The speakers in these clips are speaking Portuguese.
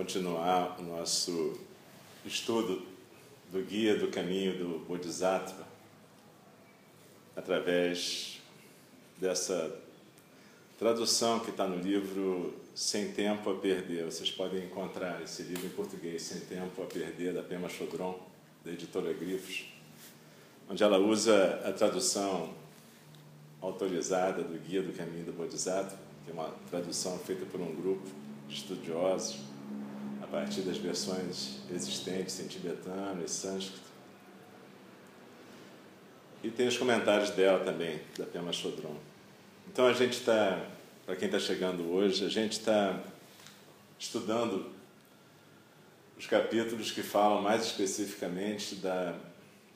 continuar o nosso estudo do Guia do Caminho do Bodhisattva através dessa tradução que está no livro Sem Tempo a Perder. Vocês podem encontrar esse livro em português, Sem Tempo a Perder, da Pema Chodron, da editora Grifos, onde ela usa a tradução autorizada do Guia do Caminho do Bodhisattva, que é uma tradução feita por um grupo de estudiosos partir das versões existentes em tibetano e sânscrito. E tem os comentários dela também, da Pema Chodron. Então a gente está, para quem está chegando hoje, a gente está estudando os capítulos que falam mais especificamente da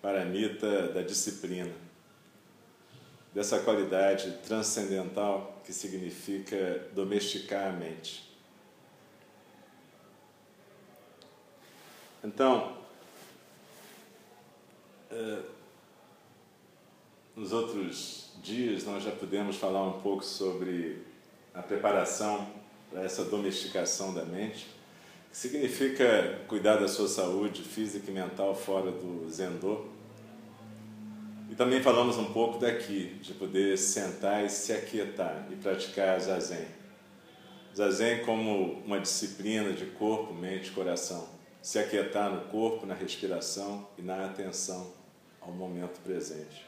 paramita da disciplina, dessa qualidade transcendental que significa domesticar a mente. Então, eh, nos outros dias nós já pudemos falar um pouco sobre a preparação para essa domesticação da mente, que significa cuidar da sua saúde física e mental fora do Zendô. E também falamos um pouco daqui, de poder sentar e se aquietar e praticar Zazen. Zazen como uma disciplina de corpo, mente e coração. Se aquietar no corpo, na respiração e na atenção ao momento presente.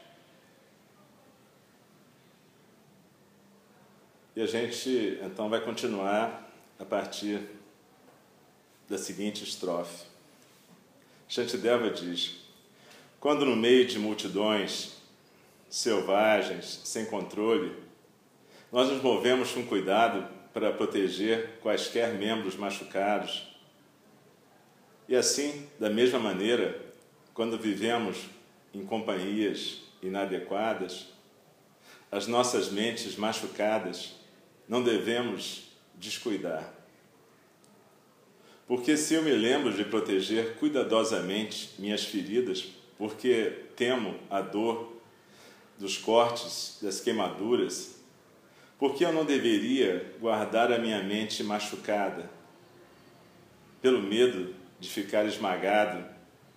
E a gente então vai continuar a partir da seguinte estrofe. Shantideva diz: Quando no meio de multidões selvagens, sem controle, nós nos movemos com cuidado para proteger quaisquer membros machucados. E assim, da mesma maneira, quando vivemos em companhias inadequadas, as nossas mentes machucadas não devemos descuidar. Porque se eu me lembro de proteger cuidadosamente minhas feridas, porque temo a dor dos cortes, das queimaduras, porque eu não deveria guardar a minha mente machucada, pelo medo de ficar esmagado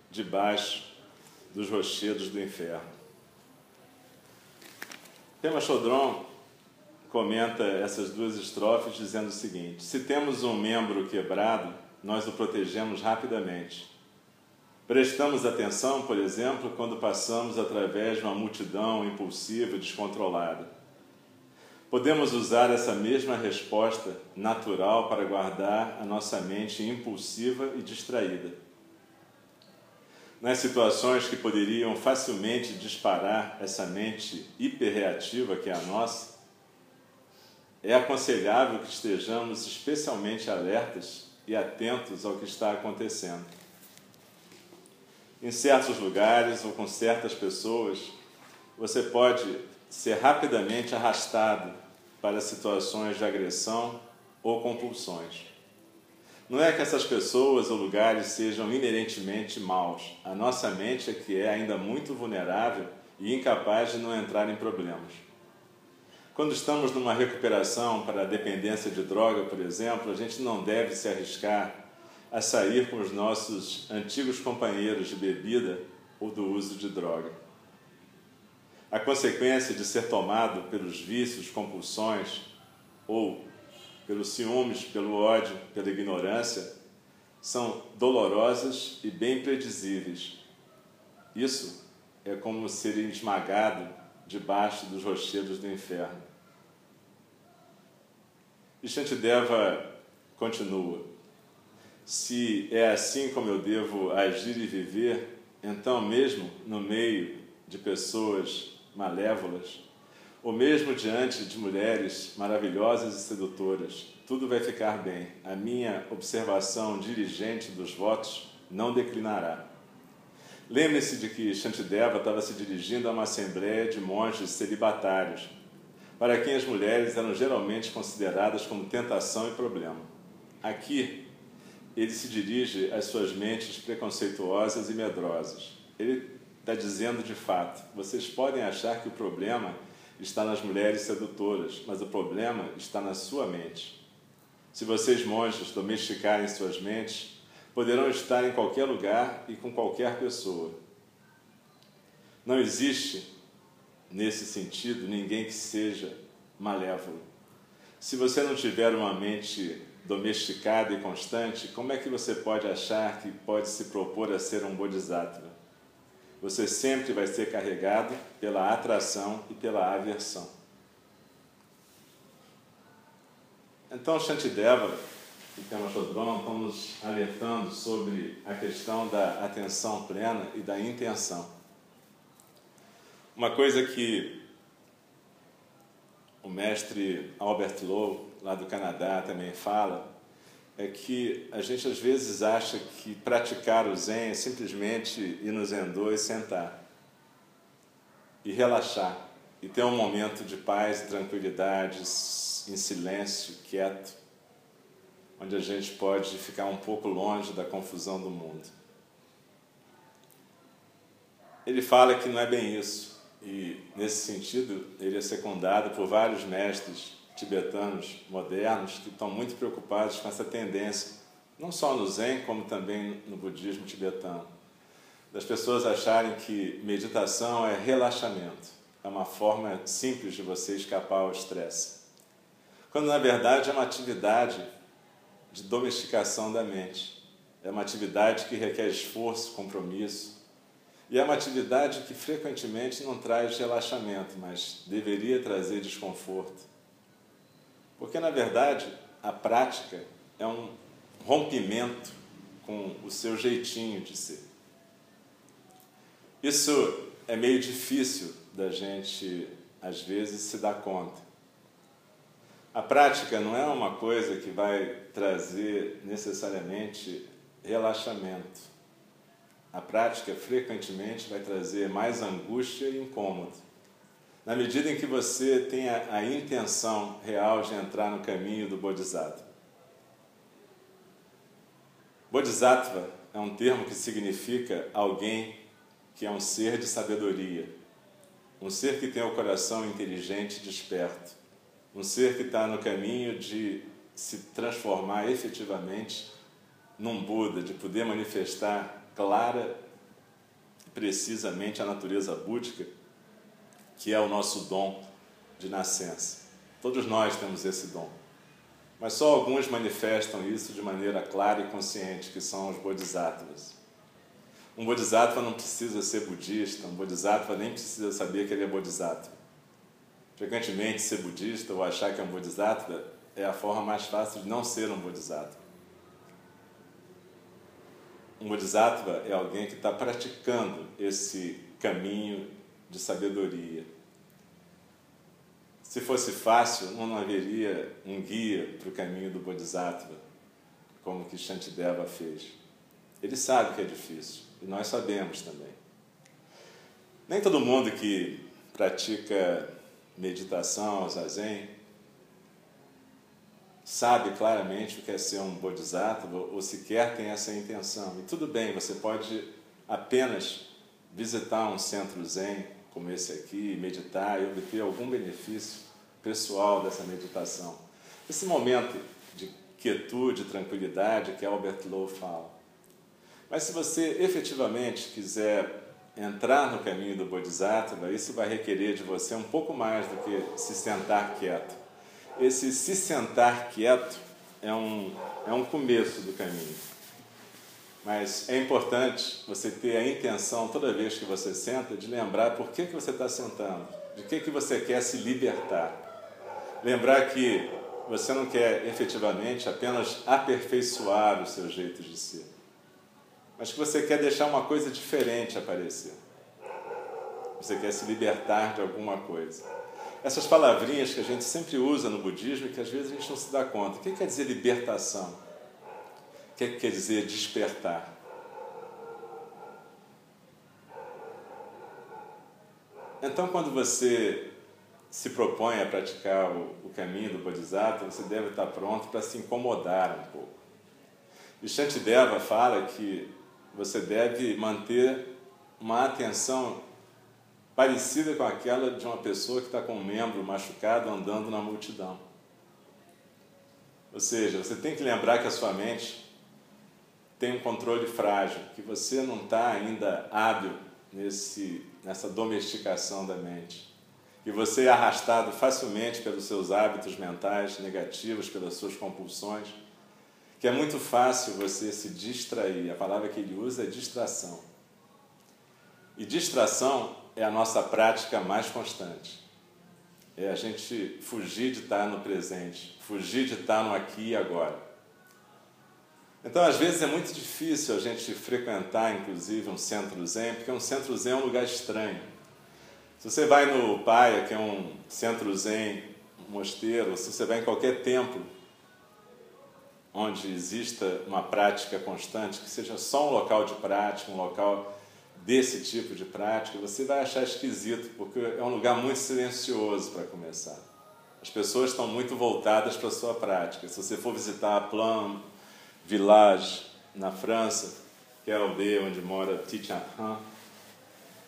debaixo dos rochedos do inferno. Tema Chodron comenta essas duas estrofes dizendo o seguinte: Se temos um membro quebrado, nós o protegemos rapidamente. Prestamos atenção, por exemplo, quando passamos através de uma multidão impulsiva e descontrolada. Podemos usar essa mesma resposta natural para guardar a nossa mente impulsiva e distraída. Nas situações que poderiam facilmente disparar essa mente hiperreativa que é a nossa, é aconselhável que estejamos especialmente alertas e atentos ao que está acontecendo. Em certos lugares ou com certas pessoas, você pode ser rapidamente arrastado para situações de agressão ou compulsões. Não é que essas pessoas ou lugares sejam inerentemente maus. A nossa mente é que é ainda muito vulnerável e incapaz de não entrar em problemas. Quando estamos numa recuperação para a dependência de droga, por exemplo, a gente não deve se arriscar a sair com os nossos antigos companheiros de bebida ou do uso de droga. A consequência de ser tomado pelos vícios, compulsões ou pelos ciúmes, pelo ódio, pela ignorância, são dolorosas e bem predizíveis. Isso é como ser esmagado debaixo dos rochedos do inferno. E Shantideva continua: Se é assim como eu devo agir e viver, então, mesmo no meio de pessoas malévolas, ou mesmo diante de mulheres maravilhosas e sedutoras, tudo vai ficar bem. A minha observação dirigente dos votos não declinará. Lembre-se de que Shantideva estava se dirigindo a uma assembleia de monges celibatários, para quem as mulheres eram geralmente consideradas como tentação e problema. Aqui, ele se dirige às suas mentes preconceituosas e medrosas. Ele está dizendo de fato: vocês podem achar que o problema está nas mulheres sedutoras, mas o problema está na sua mente. Se vocês, monges, domesticarem suas mentes, poderão estar em qualquer lugar e com qualquer pessoa. Não existe, nesse sentido, ninguém que seja malévolo. Se você não tiver uma mente domesticada e constante, como é que você pode achar que pode se propor a ser um bodhisattva? Você sempre vai ser carregado pela atração e pela aversão. Então, Shantideva e Pema Chodron estão nos alertando sobre a questão da atenção plena e da intenção. Uma coisa que o mestre Albert Lowe, lá do Canadá, também fala, é que a gente às vezes acha que praticar o Zen é simplesmente ir no Zendô e sentar e relaxar e ter um momento de paz e tranquilidade, em silêncio, quieto, onde a gente pode ficar um pouco longe da confusão do mundo. Ele fala que não é bem isso, e nesse sentido ele é secundado por vários mestres tibetanos modernos que estão muito preocupados com essa tendência, não só no Zen, como também no budismo tibetano, das pessoas acharem que meditação é relaxamento, é uma forma simples de você escapar ao estresse. Quando na verdade é uma atividade de domesticação da mente. É uma atividade que requer esforço, compromisso. E é uma atividade que frequentemente não traz relaxamento, mas deveria trazer desconforto. Porque, na verdade, a prática é um rompimento com o seu jeitinho de ser. Isso é meio difícil da gente, às vezes, se dar conta. A prática não é uma coisa que vai trazer necessariamente relaxamento. A prática frequentemente vai trazer mais angústia e incômodo. Na medida em que você tem a, a intenção real de entrar no caminho do Bodhisattva. Bodhisattva é um termo que significa alguém que é um ser de sabedoria, um ser que tem o coração inteligente e desperto, um ser que está no caminho de se transformar efetivamente num Buda, de poder manifestar clara e precisamente a natureza búdica que é o nosso dom de nascença. Todos nós temos esse dom. Mas só alguns manifestam isso de maneira clara e consciente, que são os bodhisattvas. Um bodhisattva não precisa ser budista, um bodhisattva nem precisa saber que ele é bodhisattva. Frequentemente, ser budista ou achar que é um bodhisattva é a forma mais fácil de não ser um bodhisattva. Um bodhisattva é alguém que está praticando esse caminho de sabedoria. Se fosse fácil, não haveria um guia para o caminho do Bodhisattva, como que Shantideva fez. Ele sabe que é difícil, e nós sabemos também. Nem todo mundo que pratica meditação, zazen, sabe claramente o que é ser um bodhisattva ou sequer tem essa intenção. E tudo bem, você pode apenas visitar um centro zen como esse aqui, meditar e obter algum benefício pessoal dessa meditação. Esse momento de quietude, tranquilidade que Albert Lowe fala. Mas se você efetivamente quiser entrar no caminho do Bodhisattva, isso vai requerer de você um pouco mais do que se sentar quieto. Esse se sentar quieto é um, é um começo do caminho. Mas é importante você ter a intenção, toda vez que você senta, de lembrar por que, que você está sentando, de que, que você quer se libertar. Lembrar que você não quer efetivamente apenas aperfeiçoar o seu jeito de ser, mas que você quer deixar uma coisa diferente aparecer. Você quer se libertar de alguma coisa. essas palavrinhas que a gente sempre usa no budismo e que às vezes a gente não se dá conta. O que quer dizer libertação? O que quer dizer despertar? Então, quando você se propõe a praticar o, o caminho do Bodhisattva, você deve estar pronto para se incomodar um pouco. E Shantideva fala que você deve manter uma atenção parecida com aquela de uma pessoa que está com um membro machucado andando na multidão. Ou seja, você tem que lembrar que a sua mente tem um controle frágil, que você não está ainda hábil nesse, nessa domesticação da mente. Que você é arrastado facilmente pelos seus hábitos mentais negativos, pelas suas compulsões. Que é muito fácil você se distrair. A palavra que ele usa é distração. E distração é a nossa prática mais constante. É a gente fugir de estar no presente, fugir de estar no aqui e agora. Então, às vezes, é muito difícil a gente frequentar, inclusive, um centro zen, porque um centro zen é um lugar estranho. Se você vai no Paia, que é um centro zen, um mosteiro, ou se você vai em qualquer templo onde exista uma prática constante, que seja só um local de prática, um local desse tipo de prática, você vai achar esquisito, porque é um lugar muito silencioso para começar. As pessoas estão muito voltadas para a sua prática. Se você for visitar a Plan Village, na França, que é a aldeia onde mora Titian Han,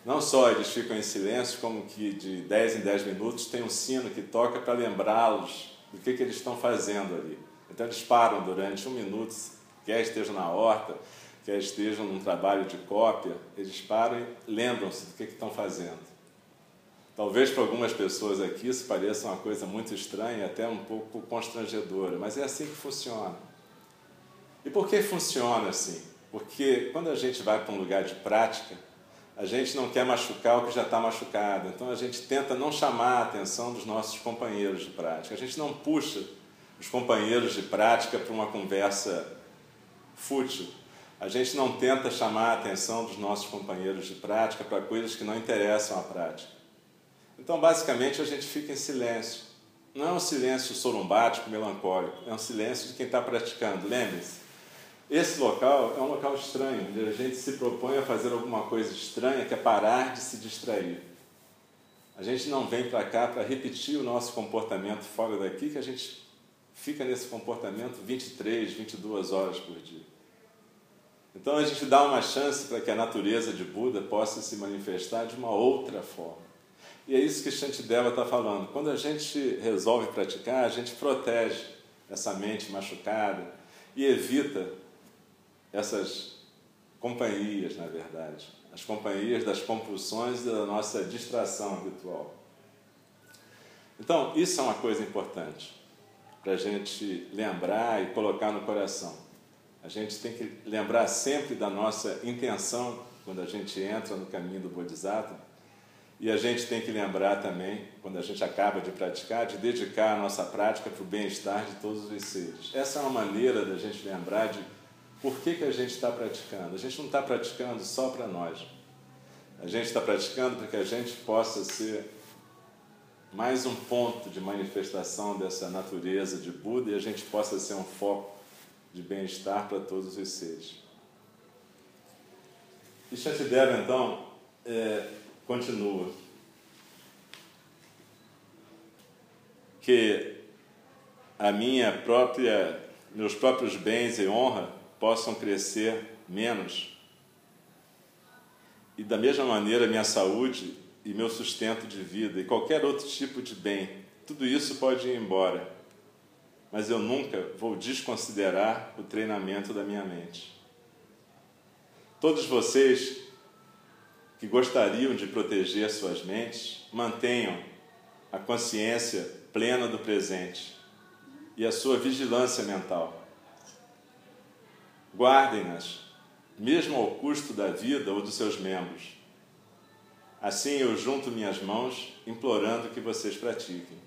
não só eles ficam em silêncio, como que de 10 em 10 minutos tem um sino que toca para lembrá-los do que, que eles estão fazendo ali. Então eles param durante um minuto, quer estejam na horta, quer estejam num trabalho de cópia, eles param e lembram-se do que, que estão fazendo. Talvez para algumas pessoas aqui isso pareça uma coisa muito estranha, até um pouco constrangedora, mas é assim que funciona. E por que funciona assim? Porque quando a gente vai para um lugar de prática, a gente não quer machucar o que já está machucado, então a gente tenta não chamar a atenção dos nossos companheiros de prática, a gente não puxa os companheiros de prática para uma conversa fútil, a gente não tenta chamar a atenção dos nossos companheiros de prática para coisas que não interessam à prática. Então, basicamente, a gente fica em silêncio. Não é um silêncio sorumbático, melancólico, é um silêncio de quem está praticando. Lembre-se, esse local é um local estranho, onde a gente se propõe a fazer alguma coisa estranha, que é parar de se distrair. A gente não vem para cá para repetir o nosso comportamento fora daqui, que a gente fica nesse comportamento 23, 22 horas por dia. Então a gente dá uma chance para que a natureza de Buda possa se manifestar de uma outra forma. E é isso que Shantideva está falando. Quando a gente resolve praticar, a gente protege essa mente machucada e evita essas companhias, na verdade, as companhias das compulsões e da nossa distração habitual. Então, isso é uma coisa importante para a gente lembrar e colocar no coração. A gente tem que lembrar sempre da nossa intenção quando a gente entra no caminho do Bodhisattva. E a gente tem que lembrar também, quando a gente acaba de praticar, de dedicar a nossa prática para o bem-estar de todos os seres. Essa é uma maneira da gente lembrar de por que, que a gente está praticando. A gente não está praticando só para nós. A gente está praticando para que a gente possa ser mais um ponto de manifestação dessa natureza de Buda e a gente possa ser um foco de bem-estar para todos os seres. E Shantideva, então, é, continua. Que a minha própria, meus próprios bens e honra possam crescer menos. E da mesma maneira, minha saúde e meu sustento de vida e qualquer outro tipo de bem, tudo isso pode ir embora mas eu nunca vou desconsiderar o treinamento da minha mente. Todos vocês que gostariam de proteger suas mentes, mantenham a consciência plena do presente e a sua vigilância mental. Guardem-nas, mesmo ao custo da vida ou dos seus membros. Assim eu junto minhas mãos, implorando que vocês pratiquem.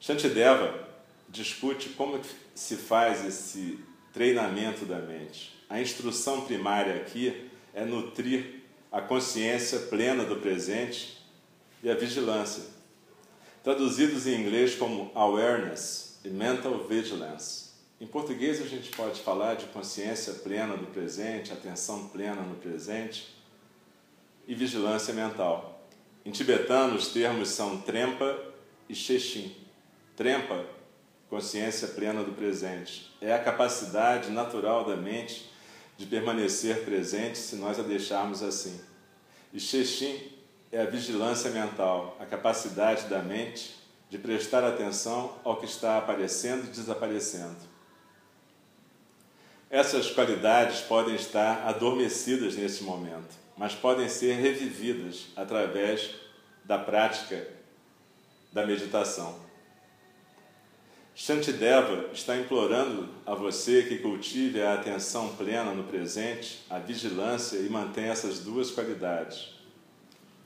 Shantideva discute como se faz esse treinamento da mente. A instrução primária aqui é nutrir a consciência plena do presente e a vigilância, traduzidos em inglês como awareness e mental vigilance. Em português, a gente pode falar de consciência plena do presente, atenção plena no presente e vigilância mental. Em tibetano, os termos são trempa e sheshin. Trempa, consciência plena do presente, é a capacidade natural da mente de permanecer presente se nós a deixarmos assim. E sheshin é a vigilância mental, a capacidade da mente de prestar atenção ao que está aparecendo e desaparecendo. Essas qualidades podem estar adormecidas nesse momento, mas podem ser revividas através da prática da meditação. Shantideva está implorando a você que cultive a atenção plena no presente, a vigilância e mantenha essas duas qualidades.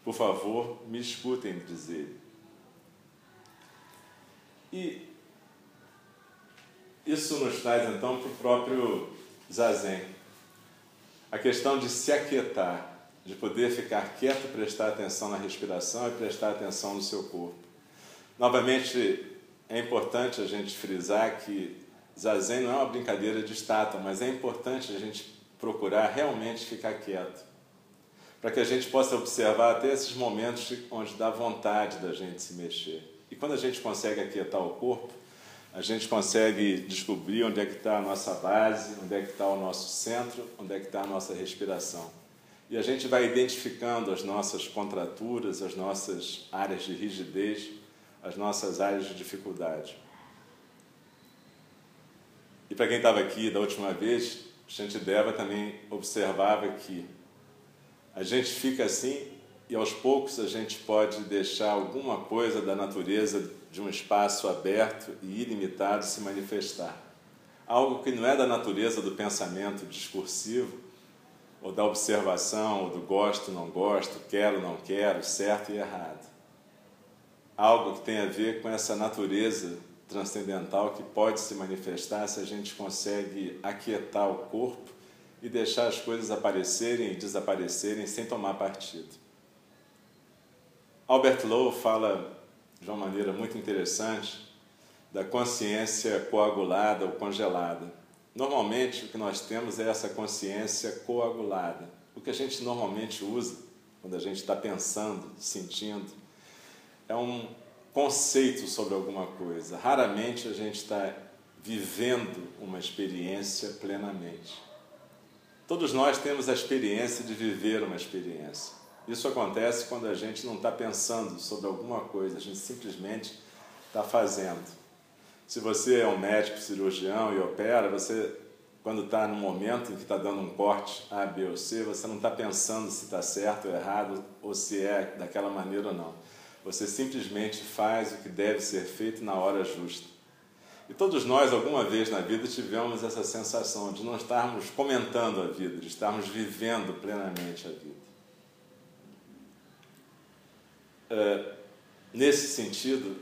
Por favor, me escutem dizer. E isso nos traz então para o próprio zazen. A questão de se aquietar, de poder ficar quieto, prestar atenção na respiração e prestar atenção no seu corpo. Novamente, é importante a gente frisar que zazen não é uma brincadeira de estátua, mas é importante a gente procurar realmente ficar quieto, para que a gente possa observar até esses momentos onde dá vontade da gente se mexer. E quando a gente consegue aquietar o corpo, a gente consegue descobrir onde é que está a nossa base, onde é que está o nosso centro, onde é que está a nossa respiração. E a gente vai identificando as nossas contraturas, as nossas áreas de rigidez, as nossas áreas de dificuldade. E para quem estava aqui da última vez, Shantideva também observava que a gente fica assim e aos poucos a gente pode deixar alguma coisa da natureza de um espaço aberto e ilimitado se manifestar. Algo que não é da natureza do pensamento discursivo, ou da observação, ou do gosto, não gosto, quero, não quero, certo e errado. Algo que tem a ver com essa natureza transcendental que pode se manifestar se a gente consegue aquietar o corpo e deixar as coisas aparecerem e desaparecerem sem tomar partido. Albert Lowe fala de uma maneira muito interessante da consciência coagulada ou congelada. Normalmente o que nós temos é essa consciência coagulada. O que a gente normalmente usa quando a gente está pensando, sentindo, é um conceito sobre alguma coisa. Raramente a gente está vivendo uma experiência plenamente. Todos nós temos a experiência de viver uma experiência. Isso acontece quando a gente não está pensando sobre alguma coisa, a gente simplesmente está fazendo. Se você é um médico cirurgião e opera, você, quando está no momento em que está dando um corte A, B ou C, você não está pensando se está certo ou errado, ou se é daquela maneira ou não. Você simplesmente faz o que deve ser feito na hora justa. E todos nós, alguma vez na vida, tivemos essa sensação de não estarmos comentando a vida, de estarmos vivendo plenamente a vida. Eh, nesse sentido,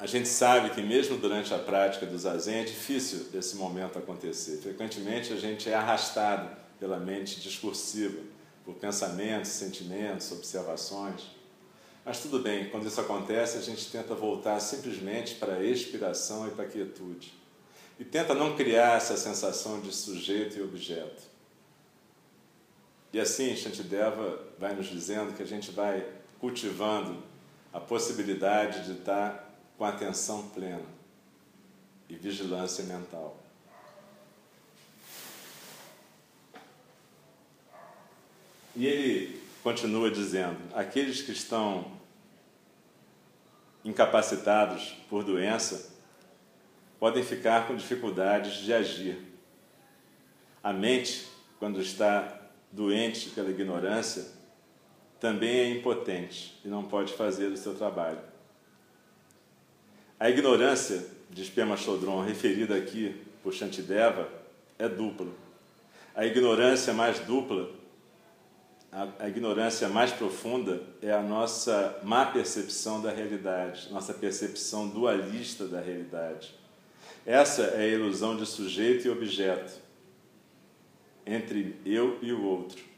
a gente sabe que mesmo durante a prática do zazen é difícil esse momento acontecer. Frequentemente a gente é arrastado pela mente discursiva, por pensamentos, sentimentos, observações. Mas tudo bem, quando isso acontece, a gente tenta voltar simplesmente para a expiração e para a quietude. E tenta não criar essa sensação de sujeito e objeto. E assim, Shantideva vai nos dizendo que a gente vai cultivando a possibilidade de estar com atenção plena e vigilância mental. E ele continua dizendo: aqueles que estão incapacitados por doença podem ficar com dificuldades de agir. A mente, quando está doente pela ignorância, também é impotente e não pode fazer o seu trabalho. A ignorância, diz Pema Chodron, referida aqui por Shantideva, é dupla. A ignorância mais dupla, a, a ignorância mais profunda é a nossa má percepção da realidade, nossa percepção dualista da realidade. Essa é a ilusão de sujeito e objeto, entre eu e o outro.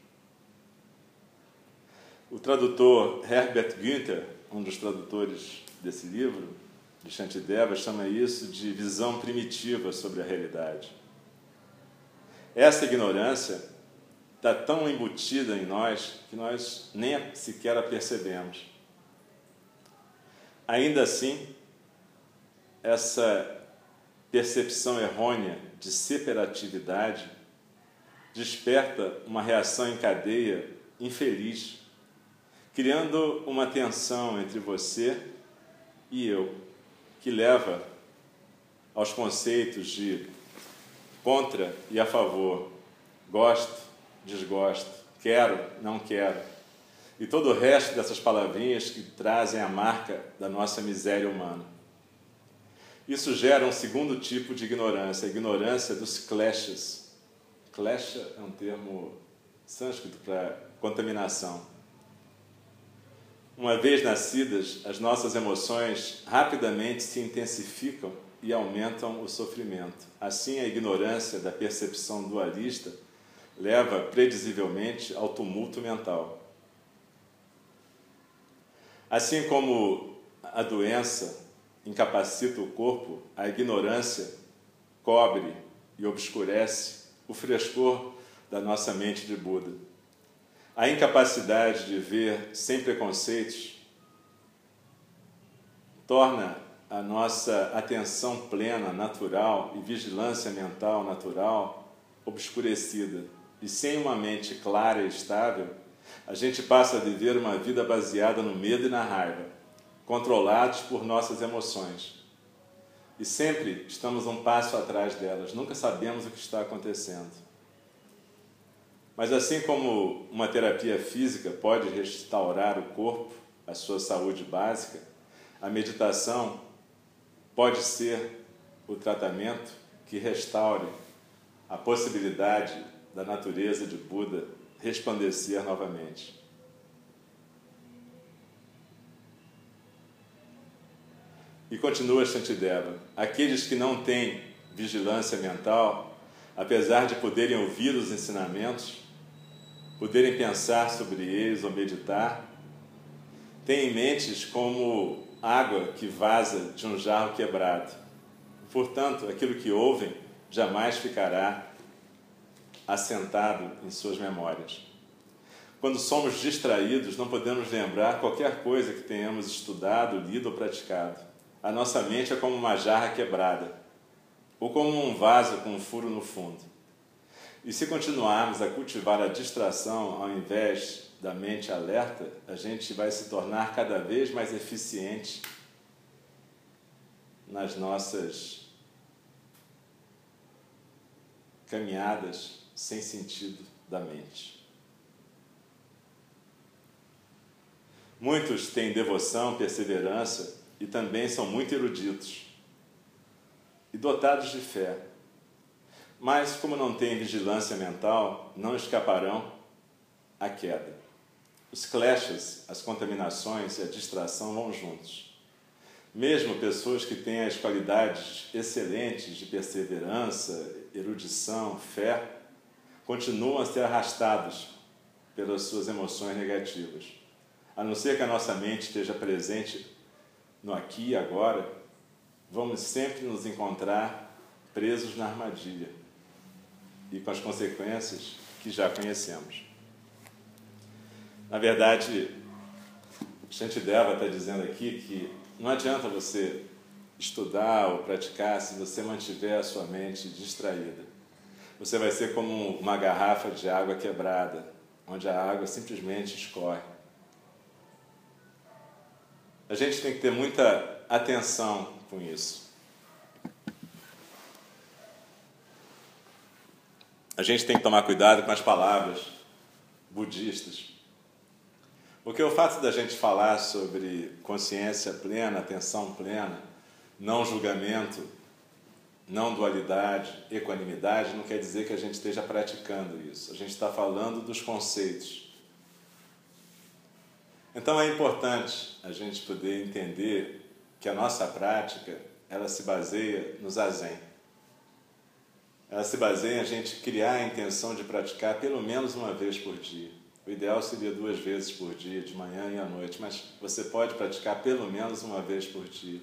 O tradutor Herbert Günther, um dos tradutores desse livro, de Shantideva, chama isso de visão primitiva sobre a realidade. Essa ignorância está tão embutida em nós que nós nem sequer a percebemos. Ainda assim, essa percepção errônea de separatividade desperta uma reação em cadeia infeliz, criando uma tensão entre você e eu, que leva aos conceitos de contra e a favor, gosto, desgosto, quero, não quero, e todo o resto dessas palavrinhas que trazem a marca da nossa miséria humana. Isso gera um segundo tipo de ignorância, a ignorância dos clashes. Clash é um termo sânscrito para contaminação. Uma vez nascidas, as nossas emoções rapidamente se intensificam e aumentam o sofrimento. Assim, a ignorância da percepção dualista leva predizivelmente ao tumulto mental. Assim como a doença incapacita o corpo, a ignorância cobre e obscurece o frescor da nossa mente de Buda. A incapacidade de ver sem preconceitos torna a nossa atenção plena, natural e vigilância mental natural obscurecida. E sem uma mente clara e estável, a gente passa a viver uma vida baseada no medo e na raiva, controlados por nossas emoções. E sempre estamos um passo atrás delas, nunca sabemos o que está acontecendo. Mas assim como uma terapia física pode restaurar o corpo, a sua saúde básica, a meditação pode ser o tratamento que restaure a possibilidade da natureza de Buda resplandecer novamente. E continua Shantideva: aqueles que não têm vigilância mental, apesar de poderem ouvir os ensinamentos, poderem pensar sobre eles ou meditar, têm mentes como água que vaza de um jarro quebrado. Portanto, aquilo que ouvem jamais ficará assentado em suas memórias. Quando somos distraídos, não podemos lembrar qualquer coisa que tenhamos estudado, lido ou praticado. A nossa mente é como uma jarra quebrada, ou como um vaso com um furo no fundo. E se continuarmos a cultivar a distração ao invés da mente alerta, a gente vai se tornar cada vez mais eficiente nas nossas caminhadas sem sentido da mente. Muitos têm devoção, perseverança e também são muito eruditos e dotados de fé. Mas, como não têm vigilância mental, não escaparão à queda. Os clashes, as contaminações e a distração vão juntos. Mesmo pessoas que têm as qualidades excelentes de perseverança, erudição, fé, continuam a ser arrastados pelas suas emoções negativas. A não ser que a nossa mente esteja presente no aqui e agora, vamos sempre nos encontrar presos na armadilha e com as consequências que já conhecemos. Na verdade, Shantideva está dizendo aqui que não adianta você estudar ou praticar se você mantiver a sua mente distraída. Você vai ser como uma garrafa de água quebrada, onde a água simplesmente escorre. A gente tem que ter muita atenção com isso. A gente tem que tomar cuidado com as palavras budistas. Porque o fato da gente falar sobre consciência plena, atenção plena, não julgamento, não dualidade, equanimidade, não quer dizer que a gente esteja praticando isso. A gente está falando dos conceitos. Então é importante a gente poder entender que a nossa prática ela se baseia no zazen. Ela se baseia em a gente criar a intenção de praticar pelo menos uma vez por dia. O ideal seria duas vezes por dia, de manhã e à noite, mas você pode praticar pelo menos uma vez por dia.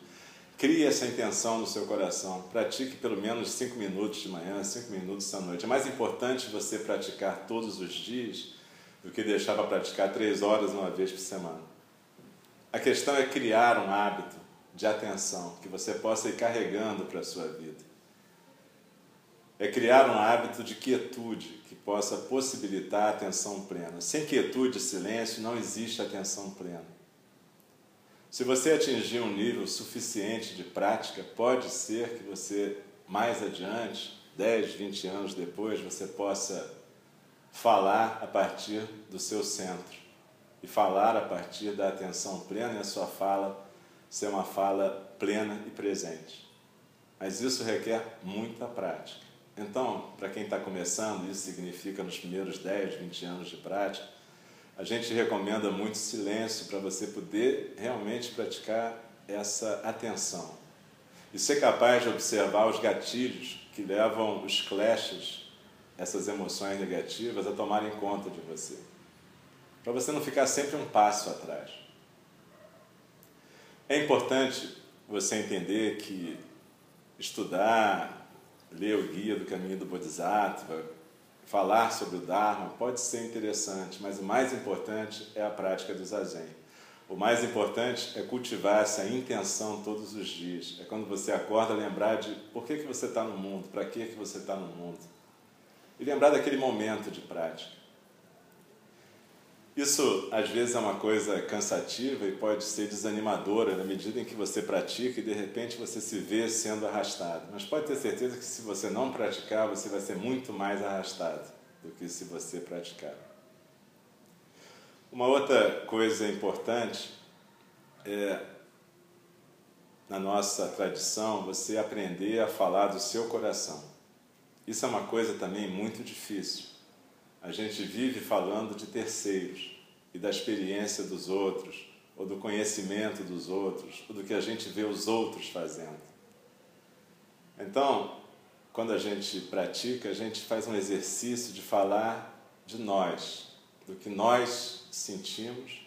Crie essa intenção no seu coração. Pratique pelo menos cinco minutos de manhã, cinco minutos à noite. É mais importante você praticar todos os dias do que deixar para praticar três horas uma vez por semana. A questão é criar um hábito de atenção que você possa ir carregando para a sua vida. É criar um hábito de quietude que possa possibilitar a atenção plena. Sem quietude e silêncio não existe atenção plena. Se você atingir um nível suficiente de prática, pode ser que você, mais adiante, 10, 20 anos depois, você possa falar a partir do seu centro e falar a partir da atenção plena e a sua fala ser uma fala plena e presente. Mas isso requer muita prática. Então, para quem está começando, isso significa nos primeiros 10, 20 anos de prática, a gente recomenda muito silêncio para você poder realmente praticar essa atenção e ser capaz de observar os gatilhos que levam os clashes, essas emoções negativas, a tomarem conta de você. Para você não ficar sempre um passo atrás. É importante você entender que estudar, ler o guia do caminho do Bodhisattva, falar sobre o Dharma pode ser interessante, mas o mais importante é a prática do Zazen. O mais importante é cultivar essa intenção todos os dias. É quando você acorda lembrar de por que, que você está no mundo, para que, que você está no mundo. E lembrar daquele momento de prática. Isso às vezes é uma coisa cansativa e pode ser desanimadora na medida em que você pratica e de repente você se vê sendo arrastado. Mas pode ter certeza que se você não praticar, você vai ser muito mais arrastado do que se você praticar. Uma outra coisa importante é, na nossa tradição, você aprender a falar do seu coração. Isso é uma coisa também muito difícil a gente vive falando de terceiros e da experiência dos outros, ou do conhecimento dos outros, ou do que a gente vê os outros fazendo. Então, quando a gente pratica, a gente faz um exercício de falar de nós, do que nós sentimos,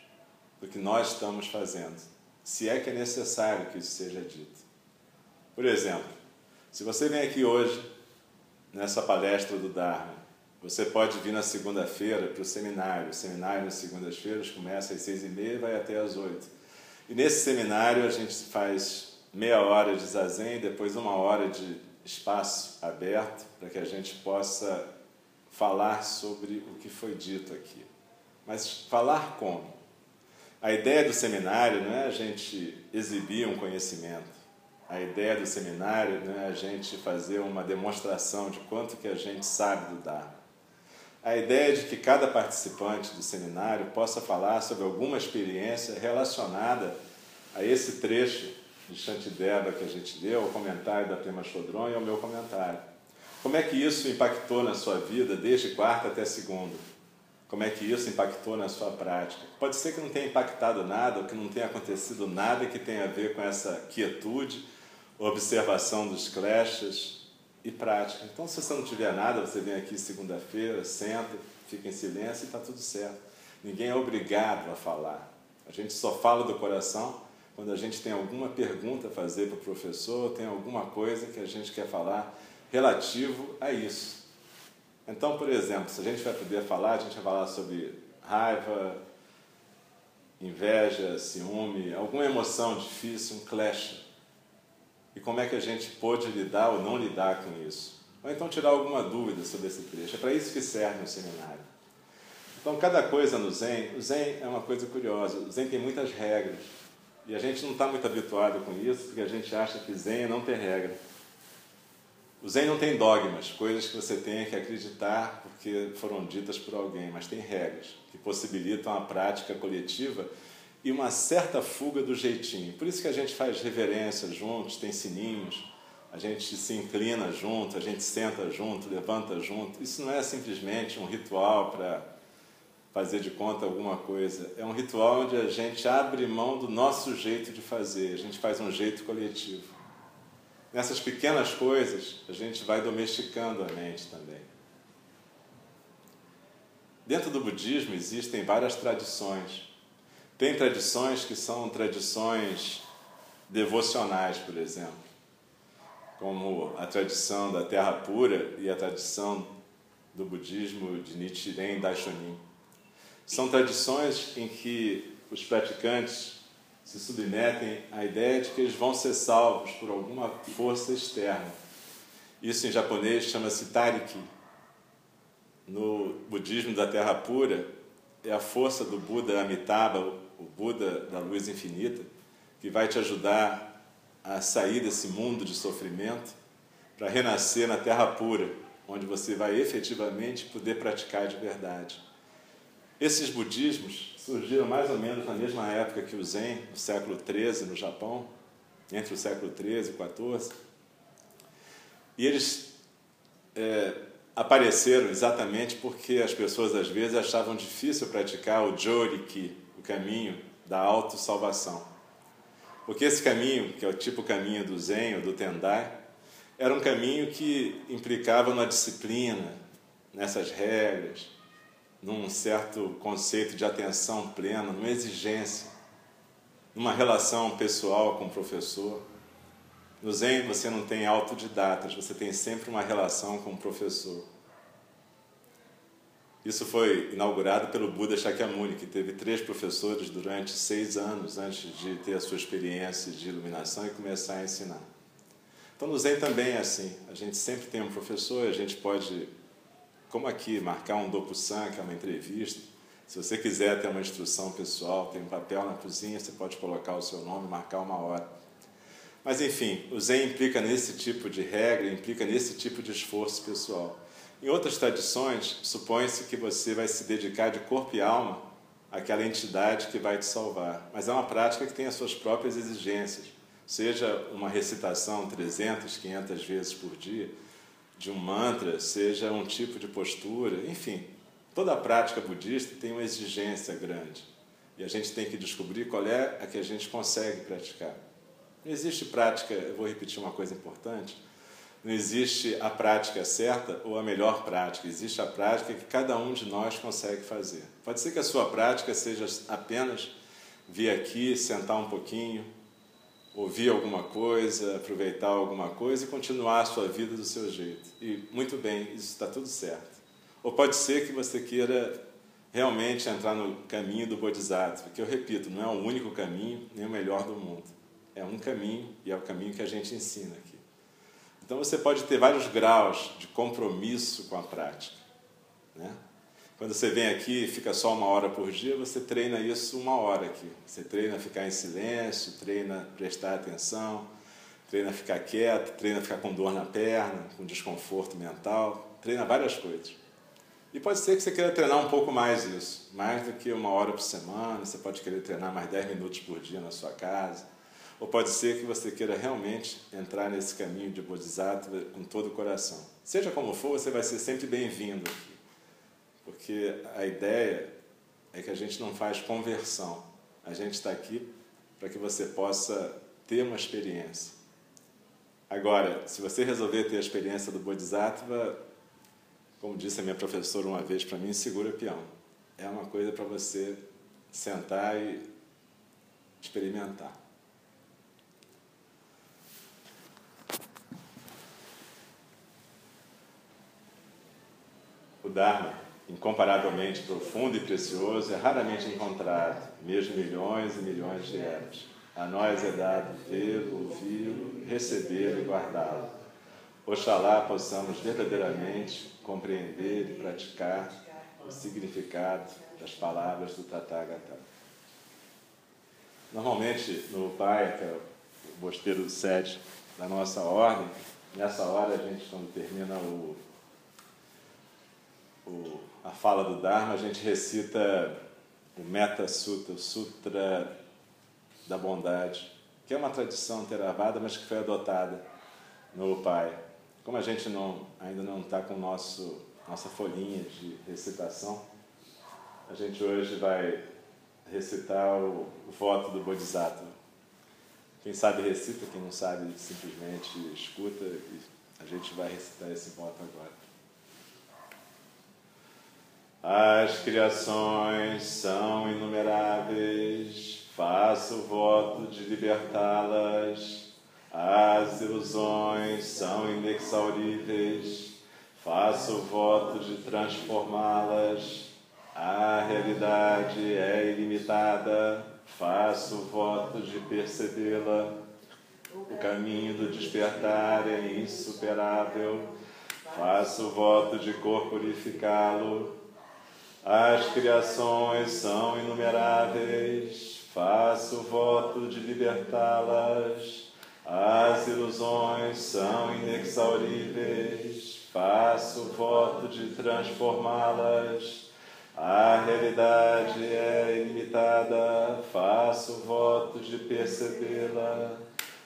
do que nós estamos fazendo, se é que é necessário que isso seja dito. Por exemplo, se você vem aqui hoje, nessa palestra do Dharma, você pode vir na segunda-feira para o seminário. O seminário nas segundas-feiras começa às seis e meia e vai até às oito. E nesse seminário a gente faz meia hora de zazen, depois uma hora de espaço aberto para que a gente possa falar sobre o que foi dito aqui. Mas falar como? A ideia do seminário não é a gente exibir um conhecimento. A ideia do seminário não é a gente fazer uma demonstração de quanto que a gente sabe do Dharma a ideia de que cada participante do seminário possa falar sobre alguma experiência relacionada a esse trecho de Shantideva que a gente deu, ao comentário da Prima Chodron e ao meu comentário. Como é que isso impactou na sua vida desde quarta até segunda? Como é que isso impactou na sua prática? Pode ser que não tenha impactado nada, ou que não tenha acontecido nada que tenha a ver com essa quietude, observação dos clashes, e prática. Então, se você não tiver nada, você vem aqui segunda-feira, senta, fica em silêncio e está tudo certo. Ninguém é obrigado a falar. A gente só fala do coração quando a gente tem alguma pergunta a fazer para o professor, tem alguma coisa que a gente quer falar relativo a isso. Então, por exemplo, se a gente vai poder falar, a gente vai falar sobre raiva, inveja, ciúme, alguma emoção difícil, um clash e como é que a gente pode lidar ou não lidar com isso. Ou então tirar alguma dúvida sobre esse trecho. É para isso que serve o seminário. Então, cada coisa no Zen, o Zen é uma coisa curiosa. O Zen tem muitas regras. E a gente não está muito habituado com isso, porque a gente acha que Zen não tem regra. O Zen não tem dogmas, coisas que você tem que acreditar porque foram ditas por alguém, mas tem regras que possibilitam a prática coletiva e uma certa fuga do jeitinho. Por isso que a gente faz reverência juntos, tem sininhos, a gente se inclina junto, a gente senta junto, levanta junto. Isso não é simplesmente um ritual para fazer de conta alguma coisa. É um ritual onde a gente abre mão do nosso jeito de fazer, a gente faz um jeito coletivo. Nessas pequenas coisas, a gente vai domesticando a mente também. dentro do budismo existem várias tradições. Tem tradições que são tradições devocionais, por exemplo, como a tradição da terra pura e a tradição do budismo de Nichiren Daishonin. São tradições em que os praticantes se submetem à ideia de que eles vão ser salvos por alguma força externa. Isso em japonês chama-se Tariki. No budismo da terra pura, é a força do Buda Amitabha, o Buda da luz infinita, que vai te ajudar a sair desse mundo de sofrimento para renascer na terra pura, onde você vai efetivamente poder praticar de verdade. Esses budismos surgiram mais ou menos na mesma época que o Zen, no século XIII, no Japão, entre o século XIII e XIV. E eles é, apareceram exatamente porque as pessoas às vezes achavam difícil praticar o Joriki, o caminho da autossalvação. Porque esse caminho, que é o tipo caminho do Zen ou do Tendai, era um caminho que implicava na disciplina, nessas regras, num certo conceito de atenção plena, numa exigência, numa relação pessoal com o professor. No Zen você não tem autodidatas, você tem sempre uma relação com o professor. Isso foi inaugurado pelo Buda Shakyamuni, que teve três professores durante seis anos antes de ter a sua experiência de iluminação e começar a ensinar. Então, no Zen também é assim. A gente sempre tem um professor, a gente pode, como aqui, marcar um Dokusan, que é uma entrevista. Se você quiser ter uma instrução pessoal, tem um papel na cozinha, você pode colocar o seu nome, marcar uma hora. Mas, enfim, o Zen implica nesse tipo de regra, implica nesse tipo de esforço pessoal. Em outras tradições, supõe-se que você vai se dedicar de corpo e alma àquela entidade que vai te salvar. Mas é uma prática que tem as suas próprias exigências. Seja uma recitação 300, 500 vezes por dia de um mantra, seja um tipo de postura, enfim. Toda a prática budista tem uma exigência grande. E a gente tem que descobrir qual é a que a gente consegue praticar. Não existe prática, eu vou repetir uma coisa importante, não existe a prática certa ou a melhor prática, existe a prática que cada um de nós consegue fazer. Pode ser que a sua prática seja apenas vir aqui, sentar um pouquinho, ouvir alguma coisa, aproveitar alguma coisa e continuar a sua vida do seu jeito. E muito bem, isso está tudo certo. Ou pode ser que você queira realmente entrar no caminho do Bodhisattva, que eu repito, não é o único caminho nem o melhor do mundo. É um caminho e é o caminho que a gente ensina aqui. Então você pode ter vários graus de compromisso com a prática. Né? Quando você vem aqui e fica só uma hora por dia, você treina isso uma hora aqui. Você treina ficar em silêncio, treina prestar atenção, treina ficar quieto, treina ficar com dor na perna, com desconforto mental, treina várias coisas. E pode ser que você queira treinar um pouco mais isso, mais do que uma hora por semana, você pode querer treinar mais 10 minutos por dia na sua casa. Ou pode ser que você queira realmente entrar nesse caminho de Bodhisattva com todo o coração. Seja como for, você vai ser sempre bem-vindo aqui. Porque a ideia é que a gente não faz conversão. A gente está aqui para que você possa ter uma experiência. Agora, se você resolver ter a experiência do Bodhisattva, como disse a minha professora uma vez para mim, segura peão. É uma coisa para você sentar e experimentar. Dharma, incomparavelmente profundo e precioso, é raramente encontrado, mesmo milhões e milhões de eras. A nós é dado vê-lo, ouvi-lo, recebê-lo e guardá-lo. Oxalá possamos verdadeiramente compreender e praticar o significado das palavras do Tathagata. Normalmente, no Pai, que é o mosteiro do sede da nossa ordem, nessa hora a gente, quando termina o o, a fala do Dharma, a gente recita o Metta Sutra, o Sutra da Bondade, que é uma tradição teravada, mas que foi adotada no Pai. Como a gente não, ainda não está com nosso, nossa folhinha de recitação, a gente hoje vai recitar o, o voto do Bodhisattva. Quem sabe recita, quem não sabe simplesmente escuta e a gente vai recitar esse voto agora. As criações são inumeráveis, faço voto de libertá-las. As ilusões são inexauríveis, faço voto de transformá-las. A realidade é ilimitada, faço voto de percebê-la. O caminho do despertar é insuperável, faço voto de corporificá-lo. As criações são inumeráveis, faço voto de libertá-las. As ilusões são inexauríveis, faço voto de transformá-las. A realidade é ilimitada, faço voto de percebê-la.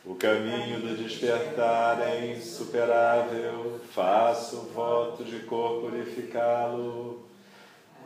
O caminho do despertar é insuperável, faço voto de corporificá-lo.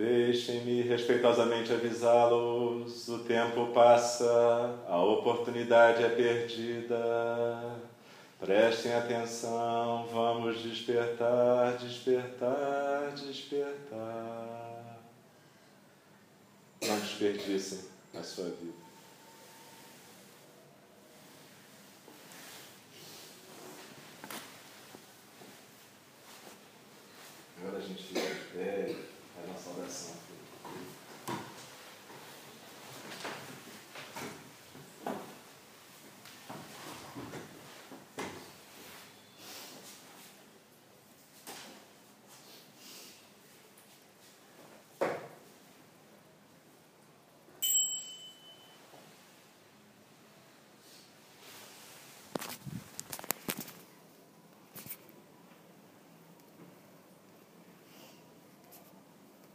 Deixem-me respeitosamente avisá-los: o tempo passa, a oportunidade é perdida. Prestem atenção, vamos despertar, despertar, despertar. Não desperdicem a sua vida.